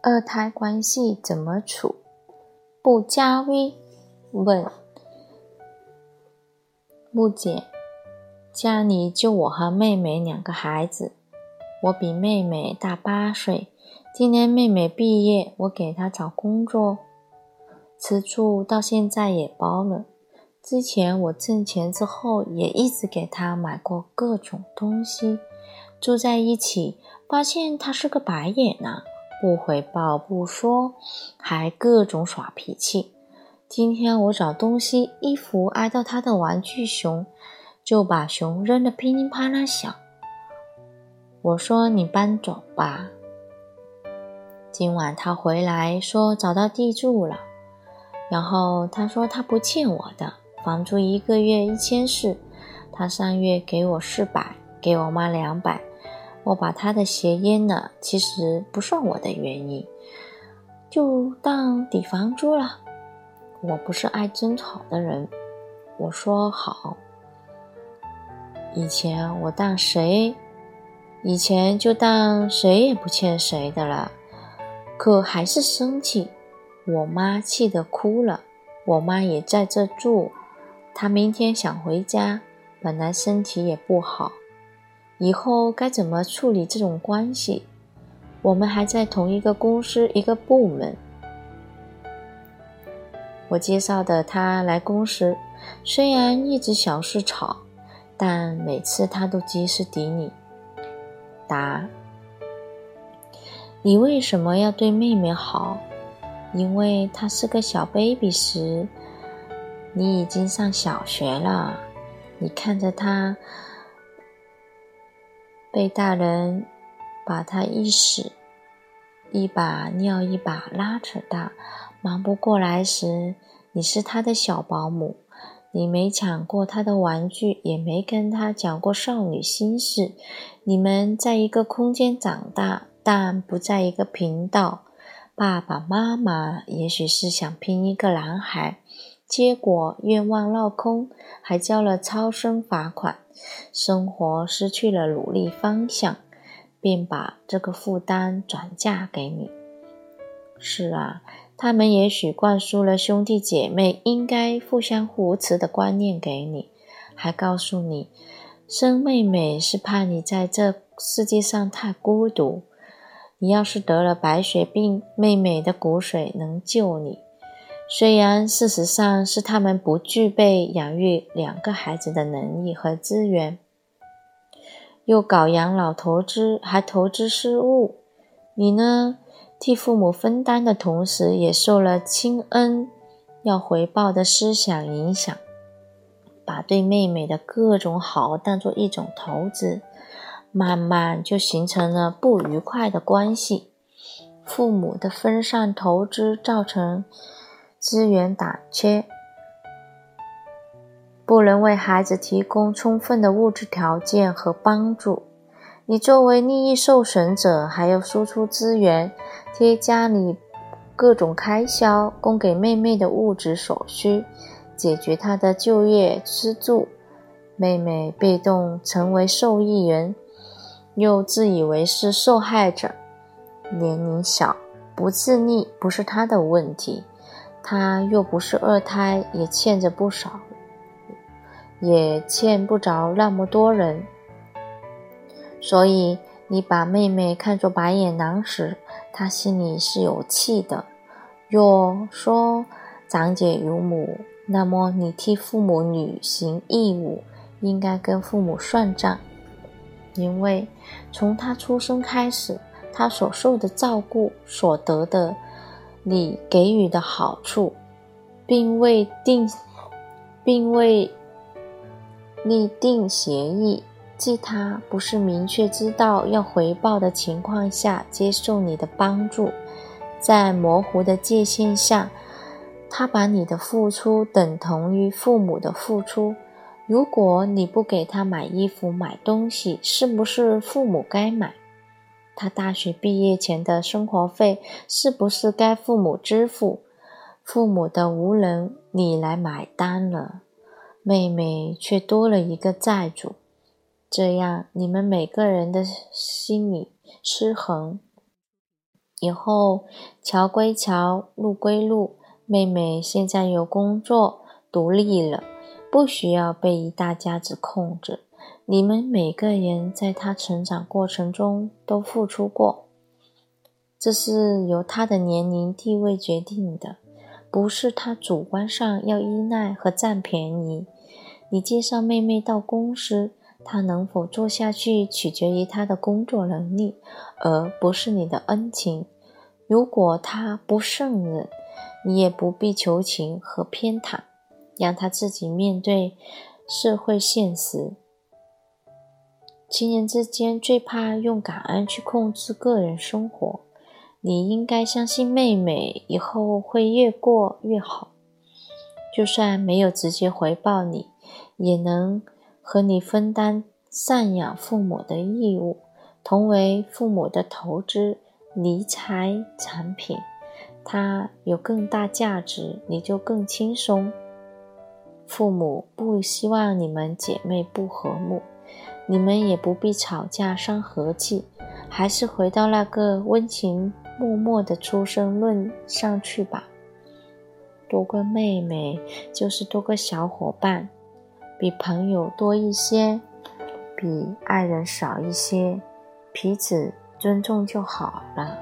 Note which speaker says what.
Speaker 1: 二胎关系怎么处？不加微问。木姐，家里就我和妹妹两个孩子，我比妹妹大八岁。今年妹妹毕业，我给她找工作，吃住到现在也包了。之前我挣钱之后，也一直给她买过各种东西。住在一起，发现她是个白眼狼，不回报不说，还各种耍脾气。今天我找东西，衣服挨到他的玩具熊，就把熊扔得噼里啪啦响。我说：“你搬走吧。”今晚他回来说找到地住了，然后他说他不欠我的房租，一个月一千四，他上月给我四百，给我妈两百，我把他的鞋淹了，其实不算我的原因，就当抵房租了。我不是爱争吵的人，我说好。以前我当谁，以前就当谁也不欠谁的了，可还是生气。我妈气得哭了。我妈也在这住，她明天想回家，本来身体也不好。以后该怎么处理这种关系？我们还在同一个公司一个部门。我介绍的他来公司，虽然一直小事吵，但每次他都及时抵你。答：你为什么要对妹妹好？因为她是个小 baby 时，你已经上小学了。你看着她被大人把他一屎一把尿一把拉扯大。忙不过来时，你是他的小保姆，你没抢过他的玩具，也没跟他讲过少女心事。你们在一个空间长大，但不在一个频道。爸爸妈妈也许是想拼一个男孩，结果愿望落空，还交了超生罚款，生活失去了努力方向，便把这个负担转嫁给你。是啊。他们也许灌输了兄弟姐妹应该互相扶持的观念给你，还告诉你生妹妹是怕你在这世界上太孤独。你要是得了白血病，妹妹的骨髓能救你。虽然事实上是他们不具备养育两个孩子的能力和资源，又搞养老投资，还投资失误。你呢？替父母分担的同时，也受了亲恩要回报的思想影响，把对妹妹的各种好当做一种投资，慢慢就形成了不愉快的关系。父母的分散投资造成资源短缺，不能为孩子提供充分的物质条件和帮助。你作为利益受损者，还要输出资源。贴家里各种开销，供给妹妹的物质所需，解决她的就业吃住。妹妹被动成为受益人，又自以为是受害者。年龄小，不自立不是她的问题，他又不是二胎，也欠着不少，也欠不着那么多人。所以你把妹妹看作白眼狼时，他心里是有气的。若说长姐有母，那么你替父母履行义务，应该跟父母算账，因为从他出生开始，他所受的照顾、所得的你给予的好处，并未定，并未立定协议。即他不是明确知道要回报的情况下接受你的帮助，在模糊的界限下，他把你的付出等同于父母的付出。如果你不给他买衣服、买东西，是不是父母该买？他大学毕业前的生活费是不是该父母支付？父母的无能，你来买单了，妹妹却多了一个债主。这样，你们每个人的心理失衡。以后桥归桥，路归路。妹妹现在有工作，独立了，不需要被一大家子控制。你们每个人在她成长过程中都付出过，这是由她的年龄地位决定的，不是她主观上要依赖和占便宜。你介绍妹妹到公司，她能否做下去取决于她的工作能力，而不是你的恩情。如果他不胜任，你也不必求情和偏袒，让他自己面对社会现实。亲人之间最怕用感恩去控制个人生活。你应该相信妹妹以后会越过越好，就算没有直接回报你，也能和你分担赡养父母的义务，同为父母的投资。理财产品，它有更大价值，你就更轻松。父母不希望你们姐妹不和睦，你们也不必吵架伤和气，还是回到那个温情脉脉的出生论上去吧。多个妹妹就是多个小伙伴，比朋友多一些，比爱人少一些，彼此。尊重就好了。